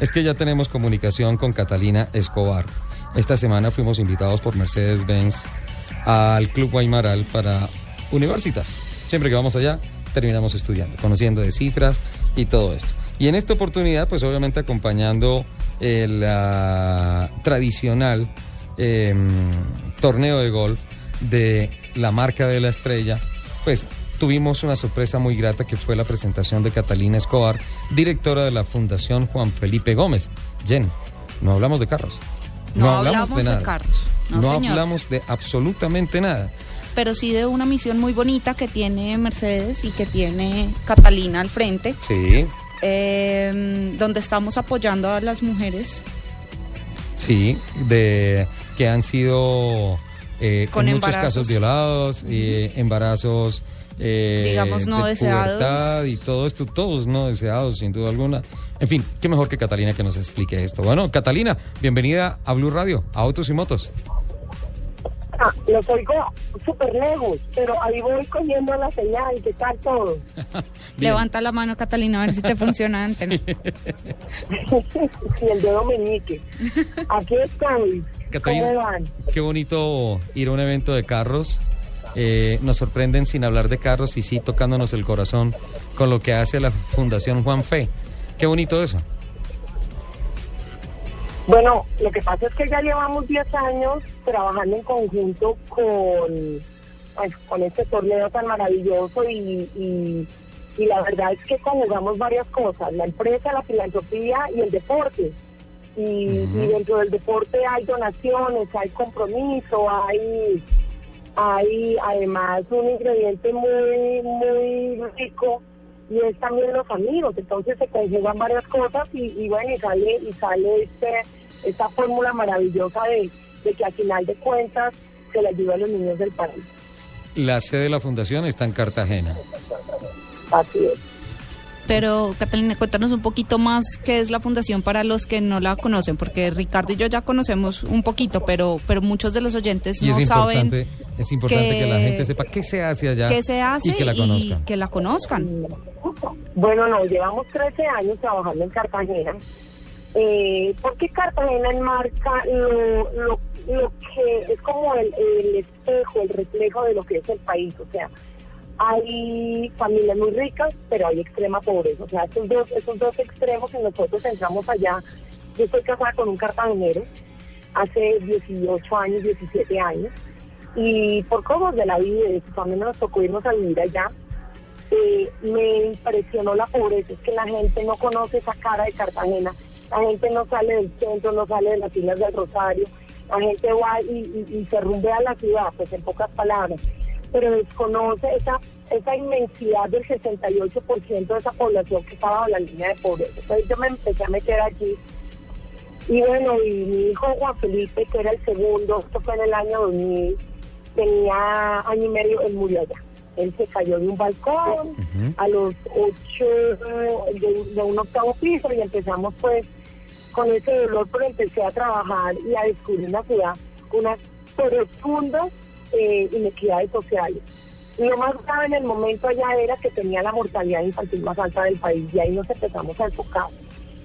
Es que ya tenemos comunicación con Catalina Escobar. Esta semana fuimos invitados por Mercedes-Benz al Club Guaymaral para universitas. Siempre que vamos allá, terminamos estudiando, conociendo de cifras y todo esto. Y en esta oportunidad, pues obviamente acompañando el ah, tradicional em, torneo de golf de la marca de la estrella, pues tuvimos una sorpresa muy grata que fue la presentación de Catalina Escobar, directora de la Fundación Juan Felipe Gómez. Jen, no hablamos de carros. No, hablamos, de, nada. carros. No, hablamos de absolutamente nada. Pero sí de una misión muy bonita que tiene Mercedes y que tiene Catalina al frente, Sí, eh, donde estamos apoyando a las mujeres sí, de que han sido eh, Con en muchos embarazos. casos violados, eh, embarazos eh, Digamos, no de deseados. y todo esto, todos no deseados, sin duda alguna. En fin, qué mejor que Catalina que nos explique esto. Bueno, Catalina, bienvenida a Blue Radio, a Autos y Motos. Ah, los oigo súper lejos, pero ahí voy cogiendo la señal. ¿Qué tal todo? Levanta la mano, Catalina, a ver si te funciona antes. y el dedo meñique. Aquí estoy. ¿Cómo Catalina, van? qué bonito ir a un evento de carros. Eh, nos sorprenden sin hablar de carros y sí tocándonos el corazón con lo que hace la Fundación Juan Fe. Qué bonito eso. Bueno, lo que pasa es que ya llevamos 10 años trabajando en conjunto con, pues, con este torneo tan maravilloso y, y, y la verdad es que conjugamos varias cosas, la empresa, la filantropía y el deporte. Y, y dentro del deporte hay donaciones, hay compromiso, hay, hay además un ingrediente muy, muy rico y es también los amigos, entonces se conjugan varias cosas y, y bueno, y sale, y sale este, esta fórmula maravillosa de, de que al final de cuentas se le ayuda a los niños del país. La sede de la fundación está en Cartagena. Así es. Pero, Catalina, cuéntanos un poquito más qué es la fundación para los que no la conocen, porque Ricardo y yo ya conocemos un poquito, pero, pero muchos de los oyentes Y no es saben es importante que, que- la gente sepa qué se hace allá qué se hace y que la conozcan. que la conozcan. Bueno, no, llevamos 13 años trabajando en Cartagena. Eh, porque Cartagena enmarca lo, lo, lo que es como el, el espejo, el reflejo de lo que es el país. O sea, hay familias muy ricas, pero hay extrema pobreza. O sea, estos dos, estos dos extremos que nosotros entramos allá. Yo estoy casada con un cartagenero hace 18 años, 17 años. Y por cosas de la vida, familia nos tocó irnos a vivir allá eh, me impresionó la pobreza, es que la gente no conoce esa cara de Cartagena, la gente no sale del centro, no sale de las islas del Rosario, la gente va y se rumbea a la ciudad, pues en pocas palabras, pero desconoce esa, esa inmensidad del 68% de esa población que estaba bajo la línea de pobreza. Entonces yo me empecé a meter allí y bueno, y mi hijo Juan Felipe, que era el segundo, esto fue en el año 2000, tenía año y medio, él murió allá. Él se cayó de un balcón a los ocho de, de un octavo piso y empezamos pues con ese dolor, pero empecé a trabajar y a descubrir una ciudad con unas profundas eh, inequidades sociales. Lo más grave en el momento allá era que tenía la mortalidad infantil más alta del país y ahí nos empezamos a enfocar.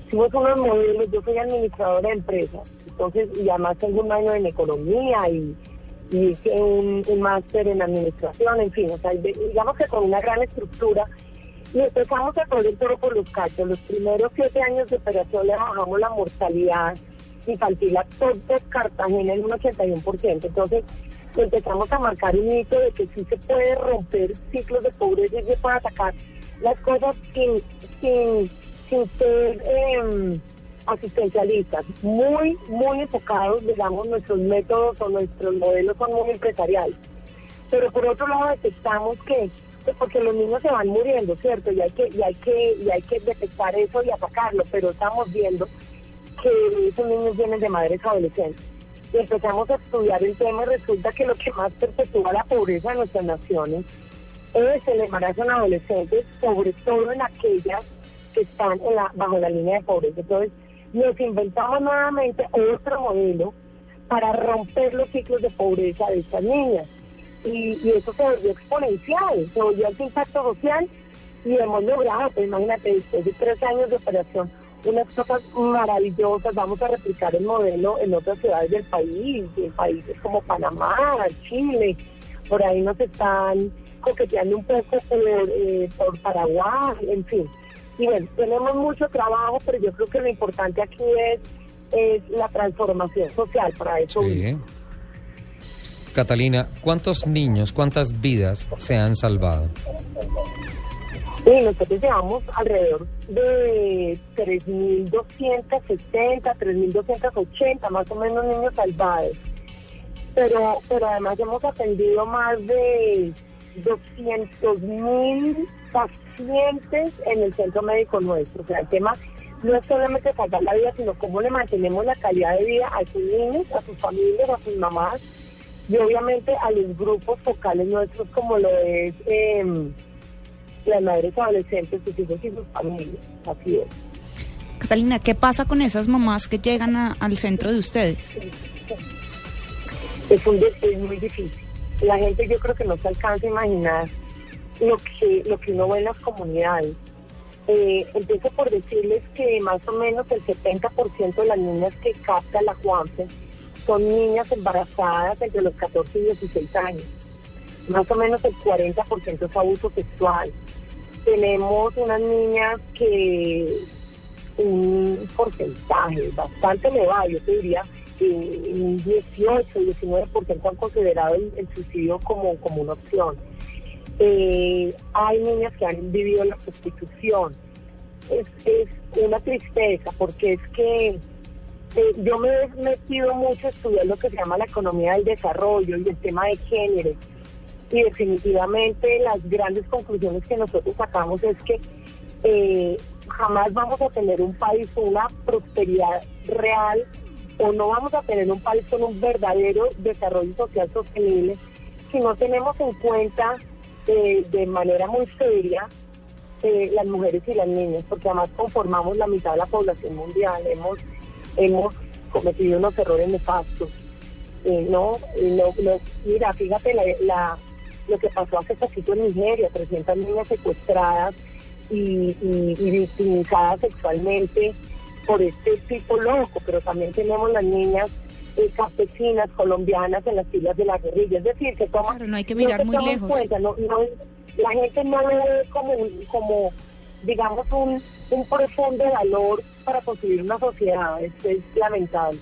Hicimos unos modelos, yo soy administradora de empresas, entonces, y además tengo un año en economía y, hice un, máster en administración, en fin, o sea, digamos que con una gran estructura. Y empezamos a correr todo por los cachos. Los primeros siete años de operación le bajamos la mortalidad infantil a todo Cartagena en un 81%. Entonces empezamos a marcar un hito de que sí se puede romper ciclos de pobreza y se puede atacar las cosas sin, sin, sin ser em, asistencialistas, muy, muy enfocados, digamos, nuestros métodos o nuestros modelos son muy empresariales. Pero por otro lado detectamos que porque los niños se van muriendo, ¿cierto? Y hay que, y hay que, y hay que detectar eso y atacarlo, pero estamos viendo que esos niños vienen de madres adolescentes. Empezamos a estudiar el tema resulta que lo que más perpetúa la pobreza en nuestras naciones es el embarazo en adolescentes, sobre todo en aquellas que están en la, bajo la línea de pobreza. Entonces, nos inventamos nuevamente otro modelo para romper los ciclos de pobreza de estas niñas. Y, y eso se volvió exponencial, se volvió el impacto social y hemos logrado, pues imagínate, después de tres años de operación, unas cosas maravillosas. Vamos a replicar el modelo en otras ciudades del país, en países como Panamá, Chile, por ahí nos están coqueteando un poco por, eh, por Paraguay, en fin. Y bueno, tenemos mucho trabajo, pero yo creo que lo importante aquí es, es la transformación social para eso. Catalina, ¿cuántos niños, cuántas vidas se han salvado? Y nosotros llevamos alrededor de 3.260, 3.280 más o menos niños salvados. Pero, pero además hemos atendido más de 200.000 pacientes en el centro médico nuestro. O sea, el tema no es solamente salvar la vida, sino cómo le mantenemos la calidad de vida a sus niños, a sus familias, a sus mamás y obviamente a los grupos focales nuestros como lo es... Eh, las madres adolescentes, sus hijos y sus familias. Así es. Catalina, ¿qué pasa con esas mamás que llegan al centro de ustedes? Es, un, es muy difícil. La gente yo creo que no se alcanza a imaginar lo que, lo que uno ve en las comunidades. Eh, empiezo por decirles que más o menos el 70% de las niñas que capta la Juanfe son niñas embarazadas entre los 14 y 16 años. Más o menos el 40% es abuso sexual tenemos unas niñas que un porcentaje bastante elevado, yo te diría, un 18, 19% han considerado el, suicidio como, como una opción. Eh, hay niñas que han vivido la prostitución. Es, es una tristeza porque es que eh, yo me he metido mucho a estudiar lo que se llama la economía del desarrollo y el tema de género y definitivamente las grandes conclusiones que nosotros sacamos es que eh, jamás vamos a tener un país con una prosperidad real o no vamos a tener un país con un verdadero desarrollo social sostenible si no tenemos en cuenta eh, de manera muy seria eh, las mujeres y las niñas, porque además conformamos la mitad de la población mundial, hemos, hemos cometido unos errores nefastos. no, no, mira, fíjate la lo que pasó hace poquito en Nigeria, 300 niñas secuestradas y, victimizadas sexualmente por este tipo loco, pero también tenemos las niñas eh, campesinas colombianas en las filas de la guerrilla. Es decir, que toma, no hay que mirar muy lejos. la gente no lo ve como, como digamos, un, un profundo valor para construir una sociedad. Esto es lamentable.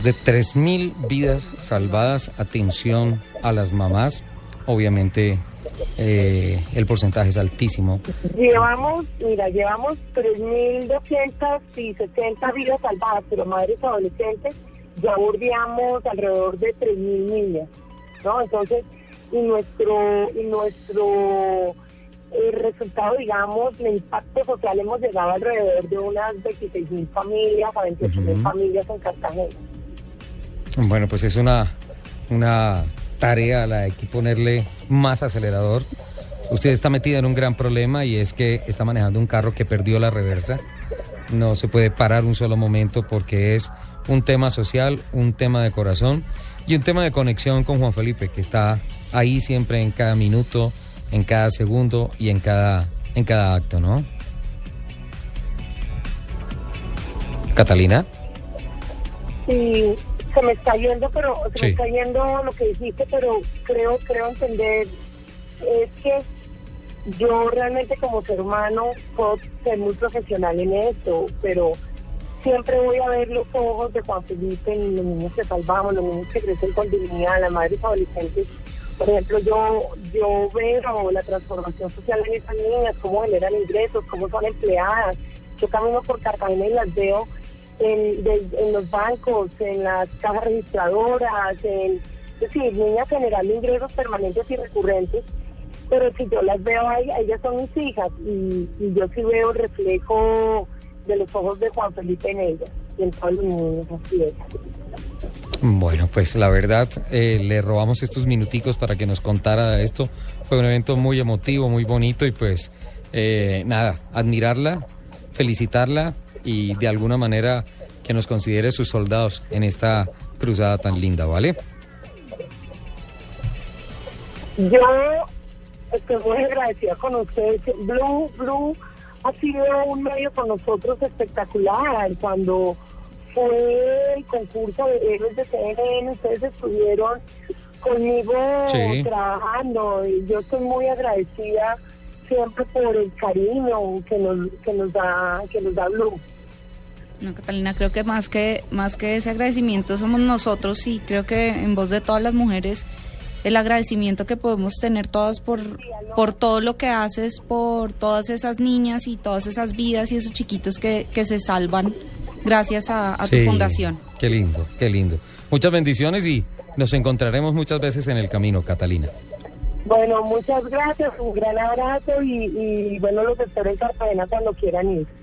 Más de 3.000 vidas salvadas. Atención a las mamás. Obviamente eh, el porcentaje es altísimo. Llevamos, mira, llevamos 3.260 vidas salvadas, pero madres adolescentes ya bordeamos alrededor de 3.000 niñas, ¿no? Entonces, y nuestro, y nuestro el eh, resultado, digamos, el impacto social hemos llegado alrededor de unas 26.000 familias a 28.000 familias en Cartagena. Bueno, pues es una, una tarea la hay que ponerle más acelerador. Usted está metida en un gran problema y es que está manejando un carro que perdió la reversa. No se puede parar un solo momento porque es un tema social, un tema de corazón y un tema de conexión con Juan Felipe, que está ahí siempre en cada minuto, en cada segundo y en cada, en cada acto, ¿no? Catalina. Sí, se me está yendo, pero se me está yendo lo que dijiste, pero creo, creo entender es que yo realmente como ser humano puedo ser muy profesional en esto, pero siempre voy a ver los ojos de Juan Felipe en los niños que salvamos, los niños que crecen con dignidad, las madres adolescentes. Por ejemplo, yo yo veo la transformación social en esas niñas, cómo generan ingresos, cómo son empleadas. Yo camino por Cartagena y las veo en, los bancos, en las cajas registradoras, en, es decir, niñas generando ingresos permanentes y recurrentes, pero si yo las veo ahí, ellas son mis hijas y, y yo sí veo el reflejo de los ojos de Juan Felipe en ellas y en todos los niños, así es. Bueno, pues la verdad, eh, le robamos estos minuticos para que nos contara esto. Fue un evento muy emotivo, muy bonito y pues eh, nada, admirarla, felicitarla y de alguna manera que nos considere sus soldados en esta cruzada tan linda, ¿vale? Yo estoy muy agradecida con ustedes. Blue, Blue ha sido un medio con nosotros espectacular. Cuando fue el concurso de héroes de CNN, ustedes estuvieron conmigo Sí. trabajando y yo estoy muy agradecida siempre por el cariño que nos, que nos da que nos da Blue. No, Catalina, creo que más que más que ese agradecimiento somos nosotros y creo que en voz de todas las mujeres el agradecimiento que podemos tener todas por por todo lo que haces, por todas esas niñas y todas esas vidas y esos chiquitos que, que se salvan gracias a, a Sí, tu fundación. Qué lindo, qué lindo. Muchas bendiciones y nos encontraremos muchas veces en el camino, Catalina. Bueno, muchas gracias, un gran abrazo y, y bueno, los espero en Cartagena cuando quieran ir.